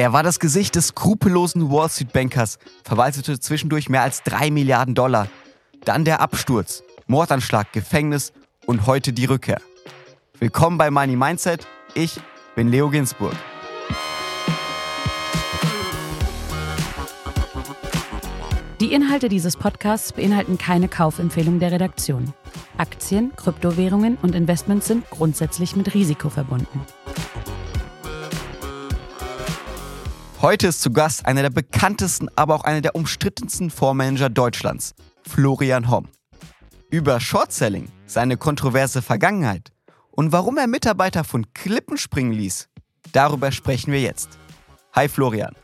Er war das Gesicht des skrupellosen Wall Street Bankers, verwaltete zwischendurch mehr als drei Milliarden Dollar. Dann der Absturz, Mordanschlag, Gefängnis und heute die Rückkehr. Willkommen bei Money Mindset. Ich bin Leo Ginsburg. Die Inhalte dieses Podcasts beinhalten keine Kaufempfehlung der Redaktion. Aktien, Kryptowährungen und Investments sind grundsätzlich mit Risiko verbunden. Heute ist zu Gast einer der bekanntesten, aber auch einer der umstrittensten Fondsmanager Deutschlands, Florian Homm. Über Shortselling, seine kontroverse Vergangenheit und warum er Mitarbeiter von Klippen springen ließ, darüber sprechen wir jetzt. Hi Florian.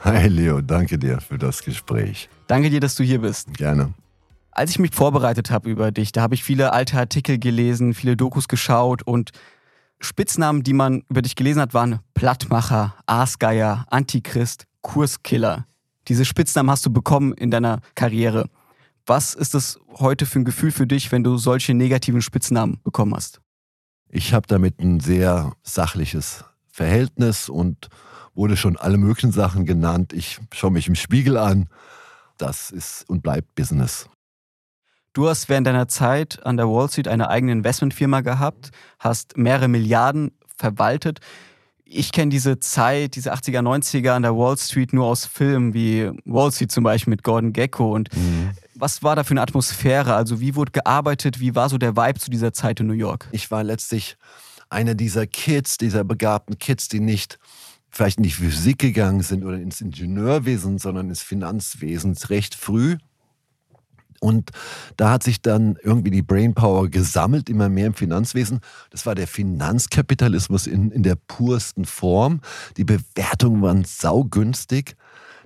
Hi Leo, danke dir für das Gespräch. Danke dir, dass du hier bist. Gerne. Als ich mich vorbereitet habe über dich, da habe ich viele alte Artikel gelesen, viele Dokus geschaut und Spitznamen, die man über dich gelesen hat, waren Plattmacher, Aasgeier, Antichrist, Kurskiller. Diese Spitznamen hast du bekommen in deiner Karriere. Was ist das heute für ein Gefühl für dich, wenn du solche negativen Spitznamen bekommen hast? Ich habe damit ein sehr sachliches Verhältnis und wurde schon alle möglichen Sachen genannt. Ich schaue mich im Spiegel an. Das ist und bleibt Business. Du hast während deiner Zeit an der Wall Street eine eigene Investmentfirma gehabt, hast mehrere Milliarden verwaltet. Ich kenne diese Zeit, diese 80er, 90er an der Wall Street nur aus Filmen wie Wall Street zum Beispiel mit Gordon Gecko. Und mhm. was war da für eine Atmosphäre? Also wie wurde gearbeitet? Wie war so der Vibe zu dieser Zeit in New York? Ich war letztlich einer dieser Kids, dieser begabten Kids, die nicht vielleicht in die Physik gegangen sind oder ins Ingenieurwesen, sondern ins Finanzwesen recht früh und da hat sich dann irgendwie die Brainpower gesammelt, immer mehr im Finanzwesen. Das war der Finanzkapitalismus in, in der pursten Form. Die Bewertungen waren saugünstig.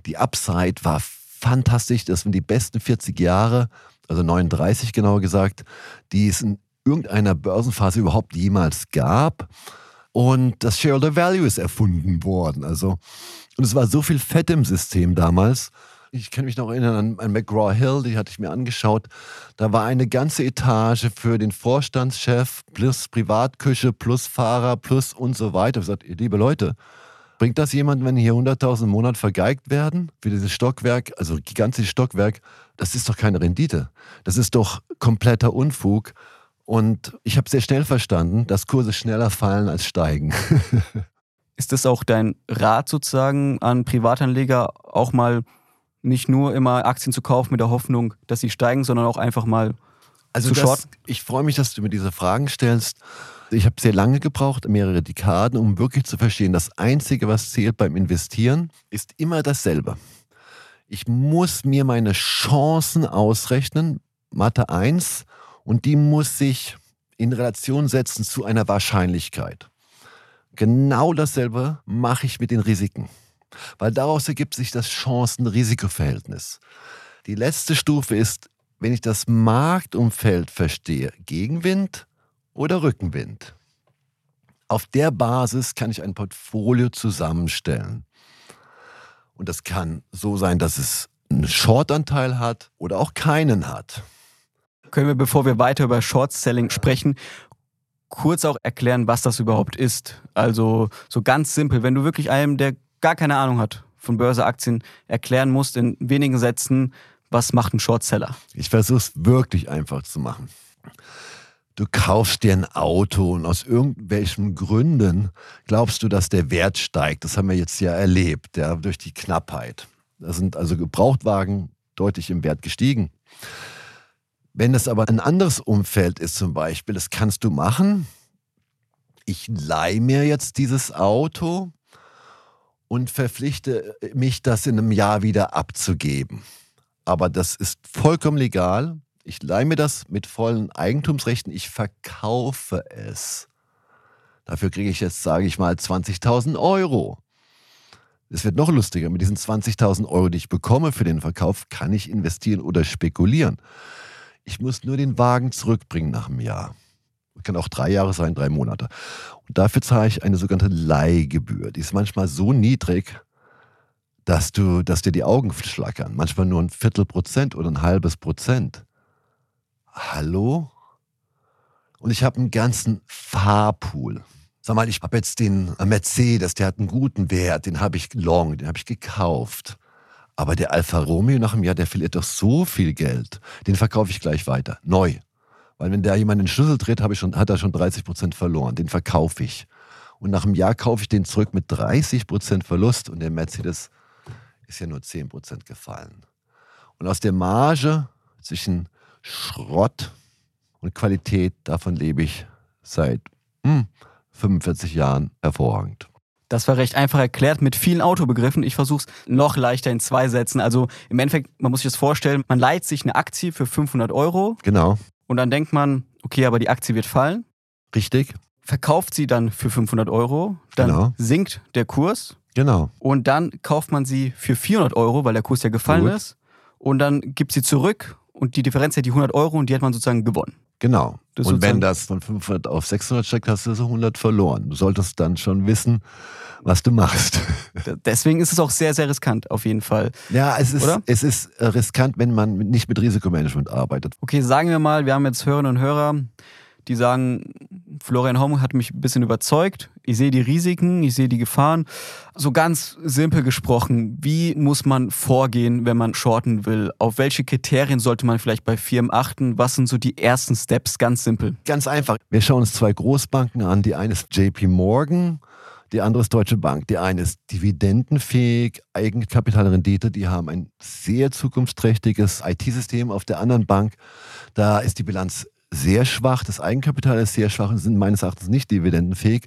Die Upside war fantastisch. Das waren die besten 40 Jahre, also 39 genauer gesagt, die es in irgendeiner Börsenphase überhaupt jemals gab. Und das Shareholder Value ist erfunden worden. Also, und es war so viel Fett im System damals. Ich kann mich noch erinnern an, an McGraw Hill, die hatte ich mir angeschaut. Da war eine ganze Etage für den Vorstandschef plus Privatküche plus Fahrer plus und so weiter. Ich gesagt, liebe Leute, bringt das jemand, wenn hier 100.000 im Monat vergeigt werden für dieses Stockwerk, also gigantisches Stockwerk? Das ist doch keine Rendite. Das ist doch kompletter Unfug. Und ich habe sehr schnell verstanden, dass Kurse schneller fallen als steigen. ist das auch dein Rat sozusagen an Privatanleger, auch mal nicht nur immer Aktien zu kaufen mit der Hoffnung, dass sie steigen, sondern auch einfach mal also zu shorten? Ich freue mich, dass du mir diese Fragen stellst. Ich habe sehr lange gebraucht, mehrere Dekaden, um wirklich zu verstehen, das Einzige, was zählt beim Investieren, ist immer dasselbe. Ich muss mir meine Chancen ausrechnen, Mathe 1, und die muss sich in Relation setzen zu einer Wahrscheinlichkeit. Genau dasselbe mache ich mit den Risiken weil daraus ergibt sich das Chancen-Risikoverhältnis. Die letzte Stufe ist, wenn ich das Marktumfeld verstehe, Gegenwind oder Rückenwind. Auf der Basis kann ich ein Portfolio zusammenstellen. Und das kann so sein, dass es einen Short-Anteil hat oder auch keinen hat. Können wir, bevor wir weiter über Short-Selling sprechen, kurz auch erklären, was das überhaupt ist? Also so ganz simpel, wenn du wirklich einem, der gar keine Ahnung hat von Börseaktien, erklären musst in wenigen Sätzen, was macht ein Shortseller? Ich versuche es wirklich einfach zu machen. Du kaufst dir ein Auto und aus irgendwelchen Gründen glaubst du, dass der Wert steigt. Das haben wir jetzt ja erlebt, ja, durch die Knappheit. Da sind also Gebrauchtwagen deutlich im Wert gestiegen. Wenn das aber ein anderes Umfeld ist, zum Beispiel, das kannst du machen. Ich leihe mir jetzt dieses Auto und verpflichte mich, das in einem Jahr wieder abzugeben. Aber das ist vollkommen legal. Ich leihe mir das mit vollen Eigentumsrechten. Ich verkaufe es. Dafür kriege ich jetzt, sage ich mal, 20.000 Euro. Es wird noch lustiger. Mit diesen 20.000 Euro, die ich bekomme für den Verkauf, kann ich investieren oder spekulieren. Ich muss nur den Wagen zurückbringen nach einem Jahr kann auch drei Jahre sein, drei Monate. Und dafür zahle ich eine sogenannte Leihgebühr. Die ist manchmal so niedrig, dass, du, dass dir die Augen schlackern. Manchmal nur ein Viertel Prozent oder ein halbes Prozent. Hallo? Und ich habe einen ganzen Fahrpool. Sag mal, ich habe jetzt den Mercedes, der hat einen guten Wert, den habe ich long, den habe ich gekauft. Aber der Alfa Romeo nach einem Jahr, der verliert doch so viel Geld. Den verkaufe ich gleich weiter. Neu. Weil wenn der jemand den Schlüssel dreht, ich schon, hat er schon 30 Prozent verloren. Den verkaufe ich. Und nach einem Jahr kaufe ich den zurück mit 30 Prozent Verlust und der Mercedes ist ja nur 10 Prozent gefallen. Und aus der Marge zwischen Schrott und Qualität, davon lebe ich seit hm, 45 Jahren hervorragend. Das war recht einfach erklärt mit vielen Autobegriffen. Ich versuche es noch leichter in zwei Sätzen. Also im Endeffekt, man muss sich das vorstellen, man leiht sich eine Aktie für 500 Euro. Genau. Und dann denkt man, okay, aber die Aktie wird fallen. Richtig. Verkauft sie dann für 500 Euro. Dann Genau. sinkt der Kurs. Genau. Und dann kauft man sie für 400 Euro, weil der Kurs ja gefallen Gut. ist. Und dann gibt sie zurück. Und die Differenz hat die 100 Euro und die hat man sozusagen gewonnen. Genau. Das und wenn das von 500 auf 600 steigt, hast du so 100 verloren. Du solltest dann schon wissen, was du machst. Deswegen ist es auch sehr, sehr riskant, auf jeden Fall. Ja, es ist, Oder? es ist äh, riskant, wenn man nicht mit Risikomanagement arbeitet. Okay, sagen wir mal, wir haben jetzt Hörerinnen und Hörer, die sagen, Florian Homm hat mich ein bisschen überzeugt. Ich sehe die Risiken, ich sehe die Gefahren. So ganz simpel gesprochen, wie muss man vorgehen, wenn man shorten will? Auf welche Kriterien sollte man vielleicht bei Firmen achten? Was sind so die ersten Steps? Ganz simpel. Ganz einfach. Wir schauen uns zwei Großbanken an. Die eine ist JP Morgan, die andere ist Deutsche Bank. Die eine ist dividendenfähig, Eigenkapitalrendite. Die haben ein sehr zukunftsträchtiges IT-System. Auf der anderen Bank, da ist die Bilanz sehr schwach, das Eigenkapital ist sehr schwach und sind meines Erachtens nicht dividendenfähig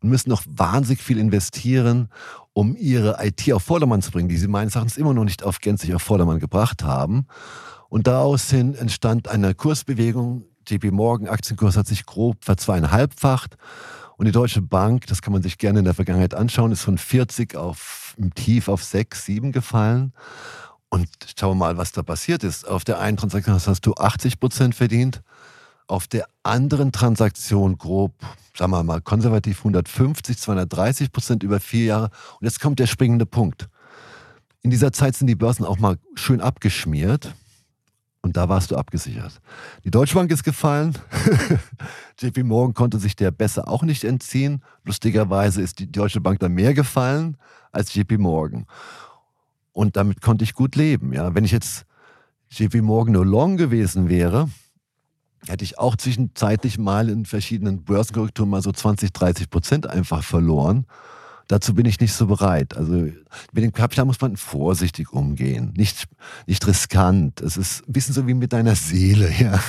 und müssen noch wahnsinnig viel investieren, um ihre IT auf Vordermann zu bringen, die sie meines Erachtens immer noch nicht auf gänzlich auf Vordermann gebracht haben. Und daraus hin entstand eine Kursbewegung. JP Morgan Aktienkurs hat sich grob verzweieinhalbfacht. Und die Deutsche Bank, das kann man sich gerne in der Vergangenheit anschauen, ist von 40 auf im Tief auf 6, 7 gefallen. Und schauen wir mal, was da passiert ist. Auf der einen Transaktion hast du 80 Prozent verdient. Auf der anderen Transaktion grob, sagen wir mal, konservativ 150, 230 Prozent über vier Jahre. Und jetzt kommt der springende Punkt. In dieser Zeit sind die Börsen auch mal schön abgeschmiert. Und da warst du abgesichert. Die Deutsche Bank ist gefallen. JP Morgan konnte sich der besser auch nicht entziehen. Lustigerweise ist die Deutsche Bank da mehr gefallen als JP Morgan. Und damit konnte ich gut leben. Ja. Wenn ich jetzt JP Morgan nur long gewesen wäre, hätte ich auch zwischenzeitlich mal in verschiedenen Börsenkorrekturen mal so 20, 30 Prozent einfach verloren. Dazu bin ich nicht so bereit. Also mit dem Kapital muss man vorsichtig umgehen, nicht, nicht riskant. Es ist ein bisschen so wie mit deiner Seele, ja.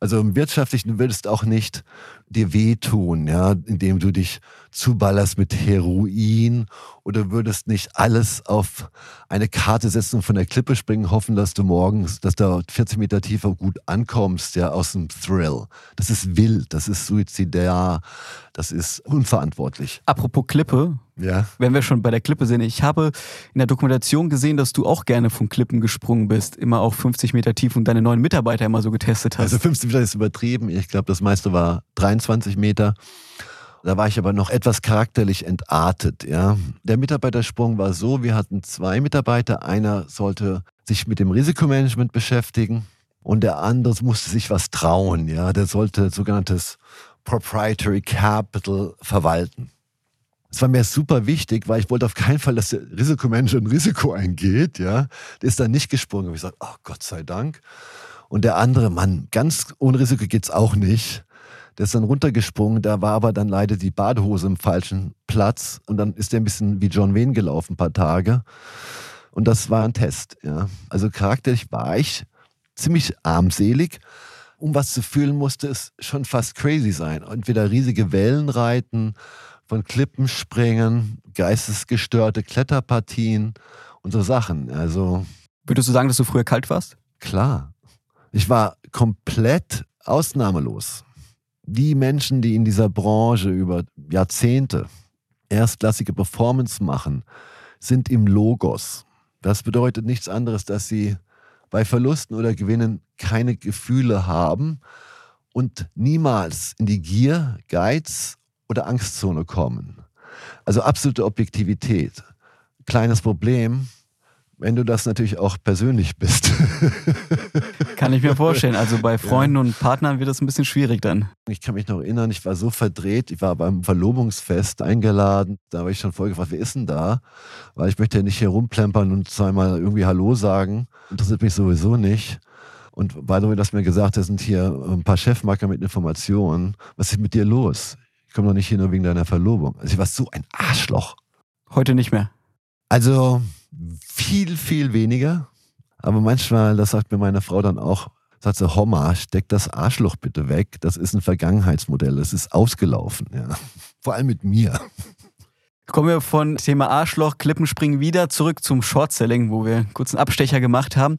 Also im Wirtschaftlichen würdest du auch nicht dir wehtun, ja, indem du dich zuballerst mit Heroin oder würdest nicht alles auf eine Karte setzen und von der Klippe springen, hoffen, dass du morgens, dass du 40 Meter tiefer gut ankommst, ja, aus dem Thrill. Das ist wild, das ist suizidär, das ist unverantwortlich. Apropos Klippe, Ja. wenn wir schon bei der Klippe sind, ich habe in der Dokumentation gesehen, dass du auch gerne von Klippen gesprungen bist, immer auch 50 Meter tief und deine neuen Mitarbeiter immer so getestet hast. Also 15 Meter ist übertrieben. Ich glaube, das meiste war 23 Meter. Da war ich aber noch etwas charakterlich entartet. Ja. Der Mitarbeitersprung war so, wir hatten zwei Mitarbeiter. Einer sollte sich mit dem Risikomanagement beschäftigen und der andere musste sich was trauen. Ja. Der sollte sogenanntes Proprietary Capital verwalten. Es war mir super wichtig, weil ich wollte auf keinen Fall, dass der Risikomanager ein Risiko eingeht. Ja. Der ist dann nicht gesprungen. Ich gesagt, oh Gott sei Dank. Und der andere Mann, ganz ohne Risiko geht's auch nicht. Der ist dann runtergesprungen, da war aber dann leider die Badehose im falschen Platz und dann ist der ein bisschen wie John Wayne gelaufen, ein paar Tage. Und das war ein Test. Ja. Also charakterlich war ich ziemlich armselig. Um was zu fühlen, musste es schon fast crazy sein. Entweder riesige Wellen reiten, von Klippen springen, geistesgestörte Kletterpartien und so Sachen. Also Würdest du sagen, dass du früher kalt warst? Klar. Ich war komplett ausnahmelos. Die Menschen, die in dieser Branche über Jahrzehnte erstklassige Performance machen, sind im Logos. Das bedeutet nichts anderes, dass sie bei Verlusten oder Gewinnen keine Gefühle haben und niemals in die Gier, Geiz oder Angstzone kommen. Also absolute Objektivität. Kleines Problem, Wenn du das natürlich auch persönlich bist. Kann ich mir vorstellen. Also bei Freunden ja. und Partnern wird das ein bisschen schwierig dann. Ich kann mich noch erinnern, ich war so verdreht. Ich war beim Verlobungsfest eingeladen. Da habe ich schon voll gefragt, wer ist denn da? Weil ich möchte ja nicht hier rumplempern und zweimal irgendwie Hallo sagen. Interessiert mich sowieso nicht. Und by the way, dass mir gesagt, das sind hier ein paar Chefmarker mit Informationen. Was ist mit dir los? Ich komme doch nicht hier nur wegen deiner Verlobung. Also ich war so ein Arschloch. Heute nicht mehr. Also viel, viel weniger. Aber manchmal, das sagt mir meine Frau dann auch, sagt sie, Homma, steck das Arschloch bitte weg. Das ist ein Vergangenheitsmodell. Das ist ausgelaufen. Ja. Vor allem mit mir. Kommen wir von Thema Arschloch, Klippenspringen wieder zurück zum Shortselling, wo wir kurz einen Abstecher gemacht haben.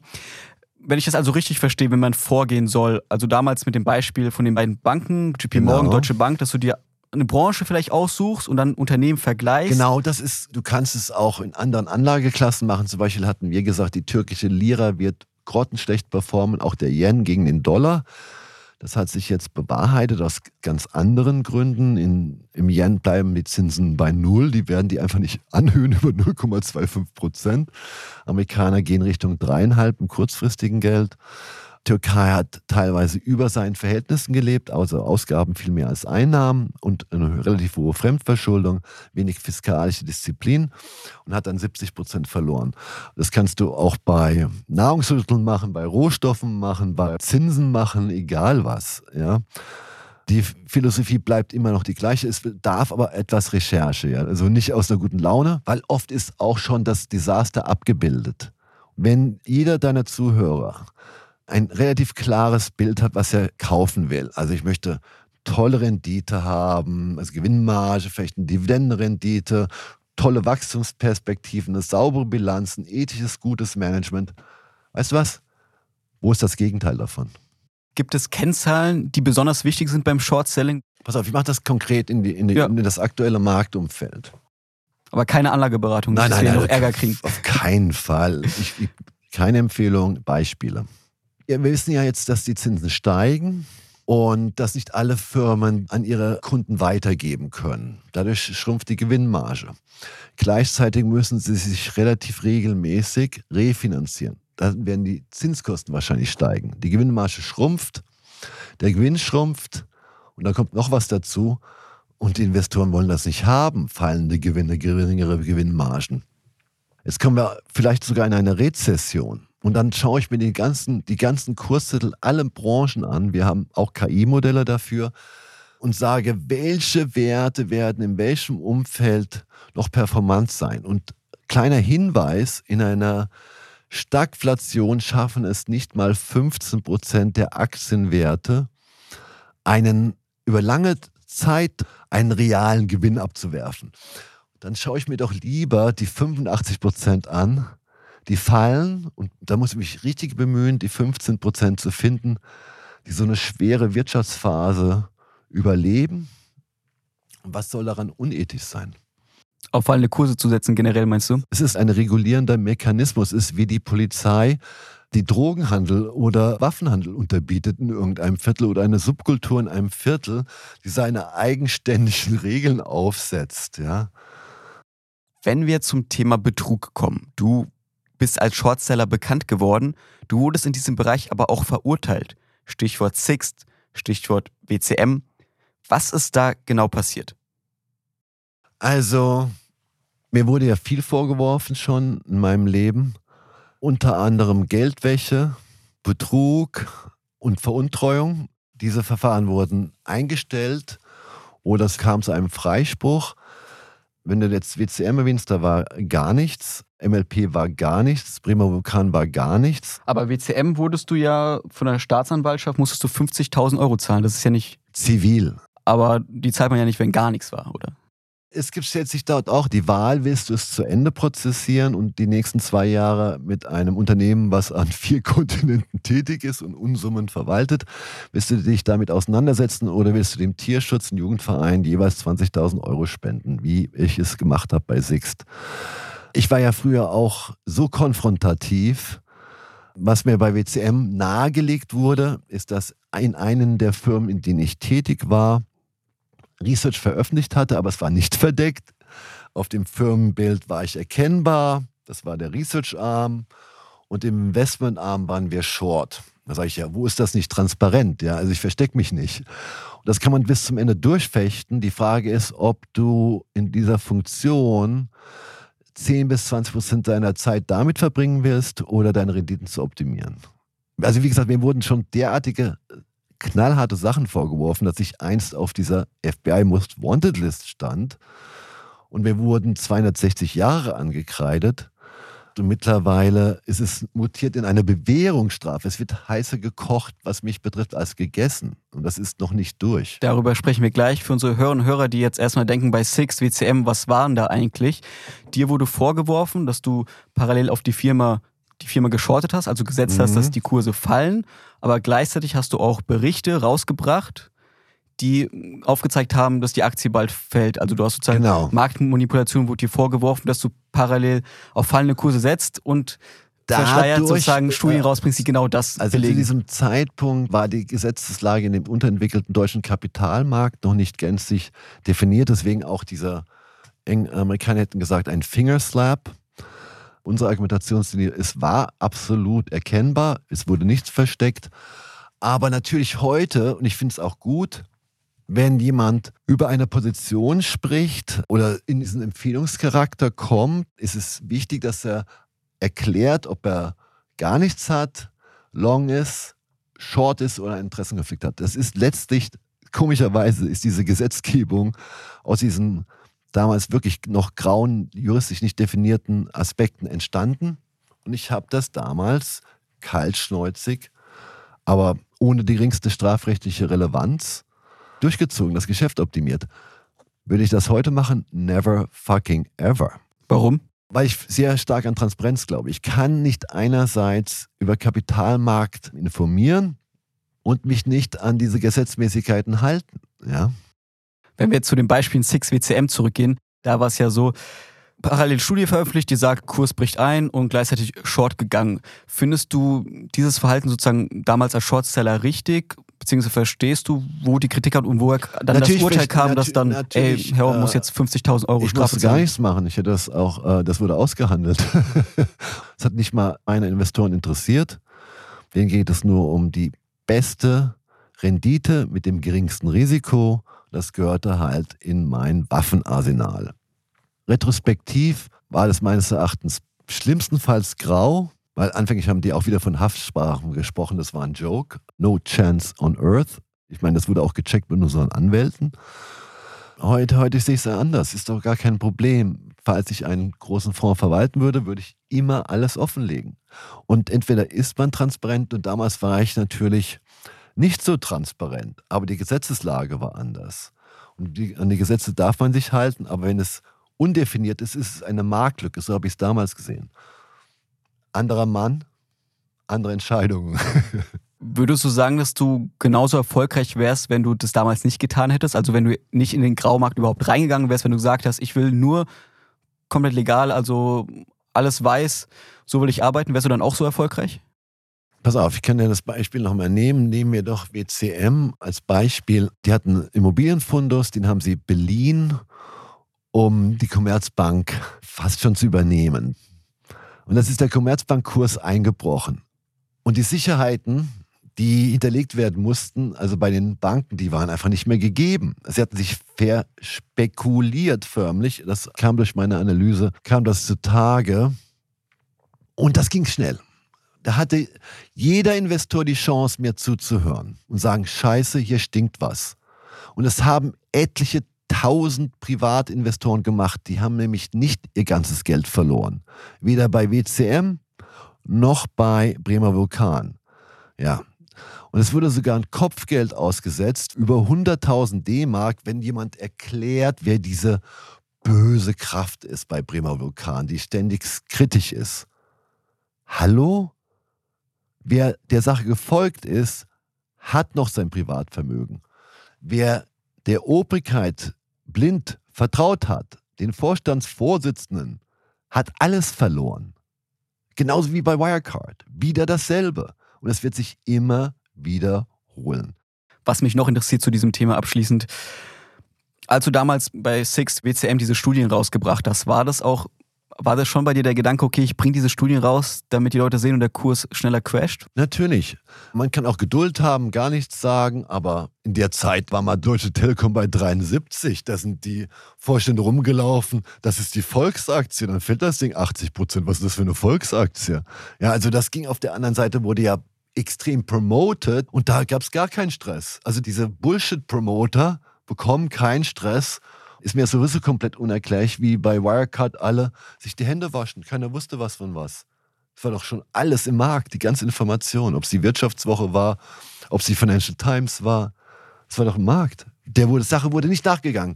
Wenn ich das also richtig verstehe, wenn man vorgehen soll, also damals mit dem Beispiel von den beiden Banken, JP Morgan, genau. Deutsche Bank, dass du dir eine Branche vielleicht aussuchst und dann Unternehmen vergleichst. Genau, das ist, du kannst es auch in anderen Anlageklassen machen. Zum Beispiel hatten wir gesagt, die türkische Lira wird grottenschlecht performen, auch der Yen gegen den Dollar. Das hat sich jetzt bewahrheitet aus ganz anderen Gründen. In, Im Yen bleiben die Zinsen bei Null. Die werden die einfach nicht anhöhen über 0,25 Prozent. Amerikaner gehen Richtung dreieinhalb im kurzfristigen Geld. Türkei hat teilweise über seinen Verhältnissen gelebt, also Ausgaben viel mehr als Einnahmen und eine relativ hohe Fremdverschuldung, wenig fiskalische Disziplin und hat dann 70 Prozent verloren. Das kannst du auch bei Nahrungsmitteln machen, bei Rohstoffen machen, bei Zinsen machen, egal was. Ja. Die Philosophie bleibt immer noch die gleiche. Es darf aber etwas Recherche, ja. also nicht aus einer guten Laune, weil oft ist auch schon das Desaster abgebildet. Wenn jeder deiner Zuhörer ein relativ klares Bild hat, was er kaufen will. Also ich möchte tolle Rendite haben, also Gewinnmarge, vielleicht eine Dividendenrendite, tolle Wachstumsperspektiven, eine saubere Bilanz, ein ethisches, gutes Management. Weißt du was? Wo ist das Gegenteil davon? Gibt es Kennzahlen, die besonders wichtig sind beim Short-Selling? Pass auf, ich mache das konkret in, die, in, die, ja. in, das aktuelle Marktumfeld. Aber keine Anlageberatung, nein, dass nein, wir nein, noch Ärger kriegen. Auf keinen Fall. Ich, ich, keine Empfehlung, Beispiele. Wir wissen ja jetzt, dass die Zinsen steigen und dass nicht alle Firmen an ihre Kunden weitergeben können. Dadurch schrumpft die Gewinnmarge. Gleichzeitig müssen sie sich relativ regelmäßig refinanzieren. Dann werden die Zinskosten wahrscheinlich steigen. Die Gewinnmarge schrumpft, der Gewinn schrumpft und dann kommt noch was dazu. Und die Investoren wollen das nicht haben, fallende Gewinne, geringere Gewinnmargen. Jetzt kommen wir vielleicht sogar in eine Rezession. Und dann schaue ich mir die ganzen, die ganzen Kurstitel, alle Branchen an. Wir haben auch KI-Modelle dafür und sage, welche Werte werden in welchem Umfeld noch performant sein. Und kleiner Hinweis, in einer Stagflation schaffen es nicht mal 15 Prozent der Aktienwerte, einen über lange Zeit einen realen Gewinn abzuwerfen. Dann schaue ich mir doch lieber die 85 Prozent an, die fallen, und da muss ich mich richtig bemühen, die 15 Prozent zu finden, die so eine schwere Wirtschaftsphase überleben. Was soll daran unethisch sein? Auf fallende Kurse zu setzen, generell meinst du? Es ist ein regulierender Mechanismus. Es ist wie die Polizei, die Drogenhandel oder Waffenhandel unterbietet in irgendeinem Viertel oder eine Subkultur in einem Viertel, die seine eigenständigen Regeln aufsetzt. Ja. Wenn wir zum Thema Betrug kommen, du bist als Shortseller bekannt geworden. Du wurdest in diesem Bereich aber auch verurteilt. Stichwort Sixt, Stichwort WCM. Was ist da genau passiert? Also, mir wurde ja viel vorgeworfen schon in meinem Leben. Unter anderem Geldwäsche, Betrug und Veruntreuung. Diese Verfahren wurden eingestellt oder es kam zu einem Freispruch. Wenn du jetzt WCM erwähnst, da war gar nichts. MLP war gar nichts, Bremer Vulkan war gar nichts. Aber WCM wurdest du ja von der Staatsanwaltschaft, musstest du 50.000 Euro zahlen. Das ist ja nicht. Zivil. Aber die zahlt man ja nicht, wenn gar nichts war, oder? Es gibt jetzt sich dort auch die Wahl, willst du es zu Ende prozessieren und die nächsten zwei Jahre mit einem Unternehmen, was an vier Kontinenten tätig ist und Unsummen verwaltet, willst du dich damit auseinandersetzen oder willst du dem Tierschutz und Jugendverein jeweils 20.000 Euro spenden, wie ich es gemacht habe bei Sixt? Ich war ja früher auch so konfrontativ. Was mir bei WCM nahegelegt wurde, ist, dass in einen der Firmen, in denen ich tätig war, Research veröffentlicht hatte, aber es war nicht verdeckt. Auf dem Firmenbild war ich erkennbar. das war der Research-Arm und im Investment-Arm waren wir Short. Da sage ich ja, wo ist das nicht transparent? Ja, also ich verstecke mich nicht. Und das kann man bis zum Ende durchfechten. Die Frage ist, ob du in dieser Funktion 10 bis 20 Prozent deiner Zeit damit verbringen wirst oder deine Renditen zu optimieren. Also wie gesagt, mir wurden schon derartige knallharte Sachen vorgeworfen, dass ich einst auf dieser FBI Most Wanted List stand und mir wurden 260 Jahre angekreidet. Und mittlerweile ist es mutiert in eine Bewährungsstrafe. Es wird heißer gekocht, was mich betrifft, als gegessen. Und das ist noch nicht durch. Darüber sprechen wir gleich für unsere Hörerinnen und Hörer, die jetzt erstmal denken, bei Six, WCM, was waren da eigentlich? Dir wurde vorgeworfen, dass du parallel auf die Firma die Firma geschortet hast, also gesetzt mhm. hast, dass mhm. die Kurse fallen, aber gleichzeitig hast du auch Berichte rausgebracht, die aufgezeigt haben, dass die Aktie bald fällt. Also du hast sozusagen genau. Marktmanipulation wurde dir vorgeworfen, dass du parallel auf fallende Kurse setzt und verschleiert sozusagen Studien rausbringst, die genau das Also belegen. zu diesem Zeitpunkt war die Gesetzeslage in dem unterentwickelten deutschen Kapitalmarkt noch nicht gänzlich definiert. Deswegen auch dieser, Amerikaner hätten gesagt, ein Fingerslap unsere Argumentationslinie, es war absolut erkennbar, es wurde nichts versteckt. Aber natürlich heute, und ich finde es auch gut, wenn jemand über eine Position spricht oder in diesen Empfehlungscharakter kommt, ist es wichtig, dass er erklärt, ob er gar nichts hat, long ist, short ist oder einen Interessenkonflikt hat. Das ist letztlich, komischerweise, ist diese Gesetzgebung aus diesen damals wirklich noch grauen, juristisch nicht definierten Aspekten entstanden. Und ich habe das damals kaltschneuzig, aber ohne die geringste strafrechtliche Relevanz durchgezogen, das Geschäft optimiert. Würde ich das heute machen? Never fucking ever. Warum? Weil ich sehr stark an Transparenz glaube. Ich kann nicht einerseits über Kapitalmarkt informieren und mich nicht an diese Gesetzmäßigkeiten halten. Ja? Wenn wir jetzt zu den Beispielen Six WCM zurückgehen, da war es ja so, parallel Studie veröffentlicht, die sagt, Kurs bricht ein und gleichzeitig Short gegangen. Findest du dieses Verhalten sozusagen damals als Shortseller richtig? Beziehungsweise verstehst du, wo die Kritik hat und wo dann natürlich das Urteil kam, dass dann, ey, Herr äh, muss jetzt 50.000 Euro ich Strafe gar nichts machen. Ich hätte das auch, äh, das wurde ausgehandelt. Es hat nicht mal eine Investoren interessiert. Denen geht es nur um die beste Rendite mit dem geringsten Risiko das gehörte halt in mein Waffenarsenal. Retrospektiv war das meines Erachtens schlimmstenfalls grau, weil anfänglich haben die auch wieder von Haftsprachen gesprochen, das war ein Joke. No chance on earth. Ich meine, das wurde auch gecheckt mit unseren Anwälten. Heute, heute sehe ich es anders, ist doch gar kein Problem. Falls ich einen großen Fonds verwalten würde, würde ich immer alles offenlegen. Und entweder ist man transparent und damals war ich natürlich nicht so transparent, aber die Gesetzeslage war anders. Und die, an die Gesetze darf man sich halten, aber wenn es undefiniert ist, ist es eine Marktlücke. So habe ich es damals gesehen. Anderer Mann, andere Entscheidungen. Würdest du sagen, dass du genauso erfolgreich wärst, wenn du das damals nicht getan hättest? Also wenn du nicht in den Graumarkt überhaupt reingegangen wärst, wenn du gesagt hast, ich will nur komplett legal, also alles weiß, so will ich arbeiten, wärst du dann auch so erfolgreich? Pass auf, ich kann dir das Beispiel nochmal nehmen. Nehmen wir doch WCM als Beispiel. Die hatten Immobilienfundus, den haben sie beliehen, um die Commerzbank fast schon zu übernehmen. Und das ist der Commerzbankkurs eingebrochen. Und die Sicherheiten, die hinterlegt werden mussten, also bei den Banken, die waren einfach nicht mehr gegeben. Sie hatten sich verspekuliert förmlich. Das kam durch meine Analyse, kam das zutage. Und das ging schnell da hatte jeder Investor die Chance, mir zuzuhören und sagen, scheiße, hier stinkt was. Und es haben etliche tausend Privatinvestoren gemacht, die haben nämlich nicht ihr ganzes Geld verloren. Weder bei WCM noch bei Bremer Vulkan. Ja. Und es wurde sogar ein Kopfgeld ausgesetzt, über 100.000 D-Mark, wenn jemand erklärt, wer diese böse Kraft ist bei Bremer Vulkan, die ständig kritisch ist. Hallo? Wer der Sache gefolgt ist, hat noch sein Privatvermögen. Wer der Obrigkeit blind vertraut hat, den Vorstandsvorsitzenden, hat alles verloren. Genauso wie bei Wirecard. Wieder dasselbe. Und es wird sich immer wiederholen. Was mich noch interessiert zu diesem Thema abschließend, als du damals bei Six WCM diese Studien rausgebracht hast, war das auch War das schon bei dir der Gedanke, okay, ich bringe diese Studien raus, damit die Leute sehen und der Kurs schneller crasht? Natürlich. Man kann auch Geduld haben, gar nichts sagen, aber in der Zeit war mal Deutsche Telekom bei 73. Da sind die Vorstände rumgelaufen. Das ist die Volksaktie. Dann fällt das Ding 80 Prozent. Was ist das für eine Volksaktie? Ja, also das ging auf der anderen Seite, wurde ja extrem promoted und da gab es gar keinen Stress. Also diese Bullshit-Promoter bekommen keinen Stress. Ist mir sowieso komplett unerklärlich, wie bei Wirecard alle sich die Hände waschen. Keiner wusste was von was. Es war doch schon alles im Markt, die ganze Information. Ob es die Wirtschaftswoche war, ob es die Financial Times war. Es war doch im Markt. Der wurde, Sache wurde nicht nachgegangen.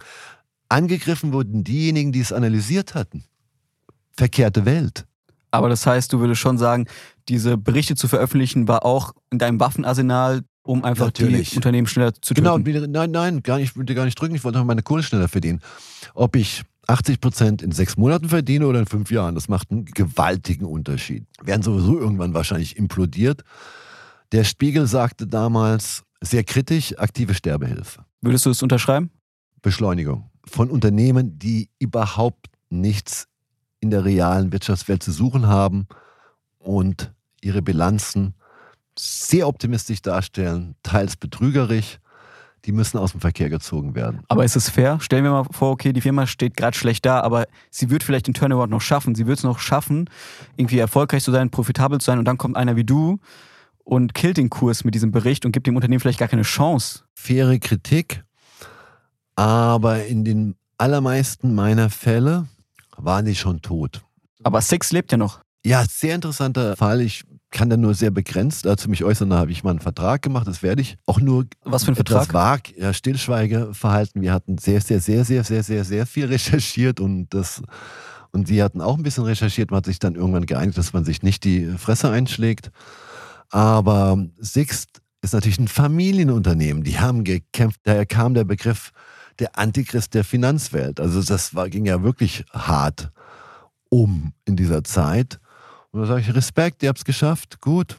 Angegriffen wurden diejenigen, die es analysiert hatten. Verkehrte Welt. Aber das heißt, du würdest schon sagen, diese Berichte zu veröffentlichen war auch in deinem Waffenarsenal, um einfach Natürlich. die Unternehmen schneller zu Genau, und wieder- nein, nein, gar nicht, ich wollte gar nicht drücken, ich wollte einfach meine Kohle schneller verdienen. Ob ich 80 Prozent in sechs Monaten verdiene oder in fünf Jahren, das macht einen gewaltigen Unterschied. Werden sowieso irgendwann wahrscheinlich implodiert. Der Spiegel sagte damals sehr kritisch, aktive Sterbehilfe. Würdest du es unterschreiben? Beschleunigung von Unternehmen, die überhaupt nichts in der realen Wirtschaftswelt zu suchen haben und ihre Bilanzen sehr optimistisch darstellen, teils betrügerisch. Die müssen aus dem Verkehr gezogen werden. Aber ist es fair? Stellen wir mal vor, okay, die Firma steht gerade schlecht da, aber sie wird vielleicht den Turnaround noch schaffen. Sie wird es noch schaffen, irgendwie erfolgreich zu sein, profitabel zu sein und dann kommt einer wie du und killt den Kurs mit diesem Bericht und gibt dem Unternehmen vielleicht gar keine Chance. Faire Kritik, aber in den allermeisten meiner Fälle waren die schon tot. Aber Six lebt ja noch. Ja, sehr interessanter Fall. Ich kann da nur sehr begrenzt dazu mich äußern. Da habe ich mal einen Vertrag gemacht. Das werde ich auch nur Was für ein Vertrag? vag, ja, Stillschweigeverhalten. Wir hatten sehr, sehr, sehr, sehr, sehr, sehr, sehr viel recherchiert und das und sie hatten auch ein bisschen recherchiert. Man hat sich dann irgendwann geeinigt, dass man sich nicht die Fresse einschlägt. Aber Sixt ist natürlich ein Familienunternehmen. Die haben gekämpft. Daher kam der Begriff der Antichrist der Finanzwelt. Also das war, ging ja wirklich hart um in dieser Zeit. Da sage ich, Respekt, ihr habt es geschafft, gut.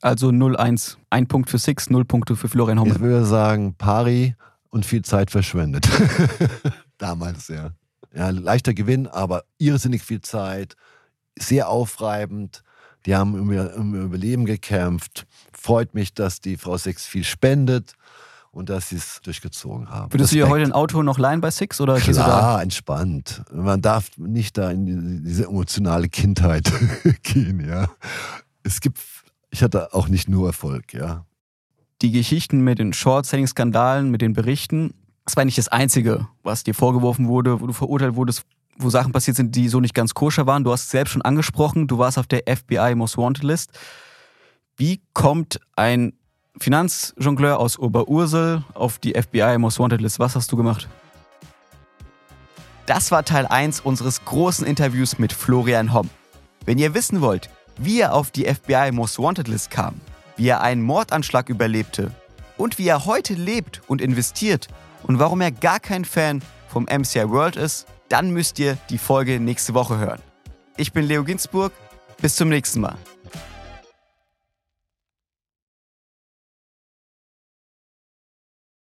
Also 0-1. Ein Punkt für Six, null Punkte für Florian Ich Hommel. würde sagen, Pari und viel Zeit verschwendet. Damals, ja. Ja, leichter Gewinn, aber irrsinnig viel Zeit, sehr aufreibend. Die haben um ihr, um ihr Überleben gekämpft. Freut mich, dass die Frau Six viel spendet und dass sie es durchgezogen haben. Würdest du dir Respekt. heute ein Auto noch leihen bei Six oder da? Klar, entspannt. Man darf nicht da in die- diese emotionale Kindheit gehen, ja. Es gibt, ich hatte auch nicht nur Erfolg, ja. Die Geschichten mit den Short-Selling-Skandalen, mit den Berichten, das war nicht das Einzige, was dir vorgeworfen wurde, wo du verurteilt wurdest, wo Sachen passiert sind, die so nicht ganz koscher waren. Du hast es selbst schon angesprochen, du warst auf der FBI Most Wanted List. Wie kommt ein Finanzjongleur aus Oberursel auf die FBI Most Wanted List? Was hast du gemacht? Das war Teil 1 unseres großen Interviews mit Florian Homm. Wenn ihr wissen wollt, wie er auf die FBI Most Wanted List kam, wie er einen Mordanschlag überlebte und wie er heute lebt und investiert und warum er gar kein Fan vom MCI World ist, dann müsst ihr die Folge nächste Woche hören. Ich bin Leo Ginsburg, bis zum nächsten Mal.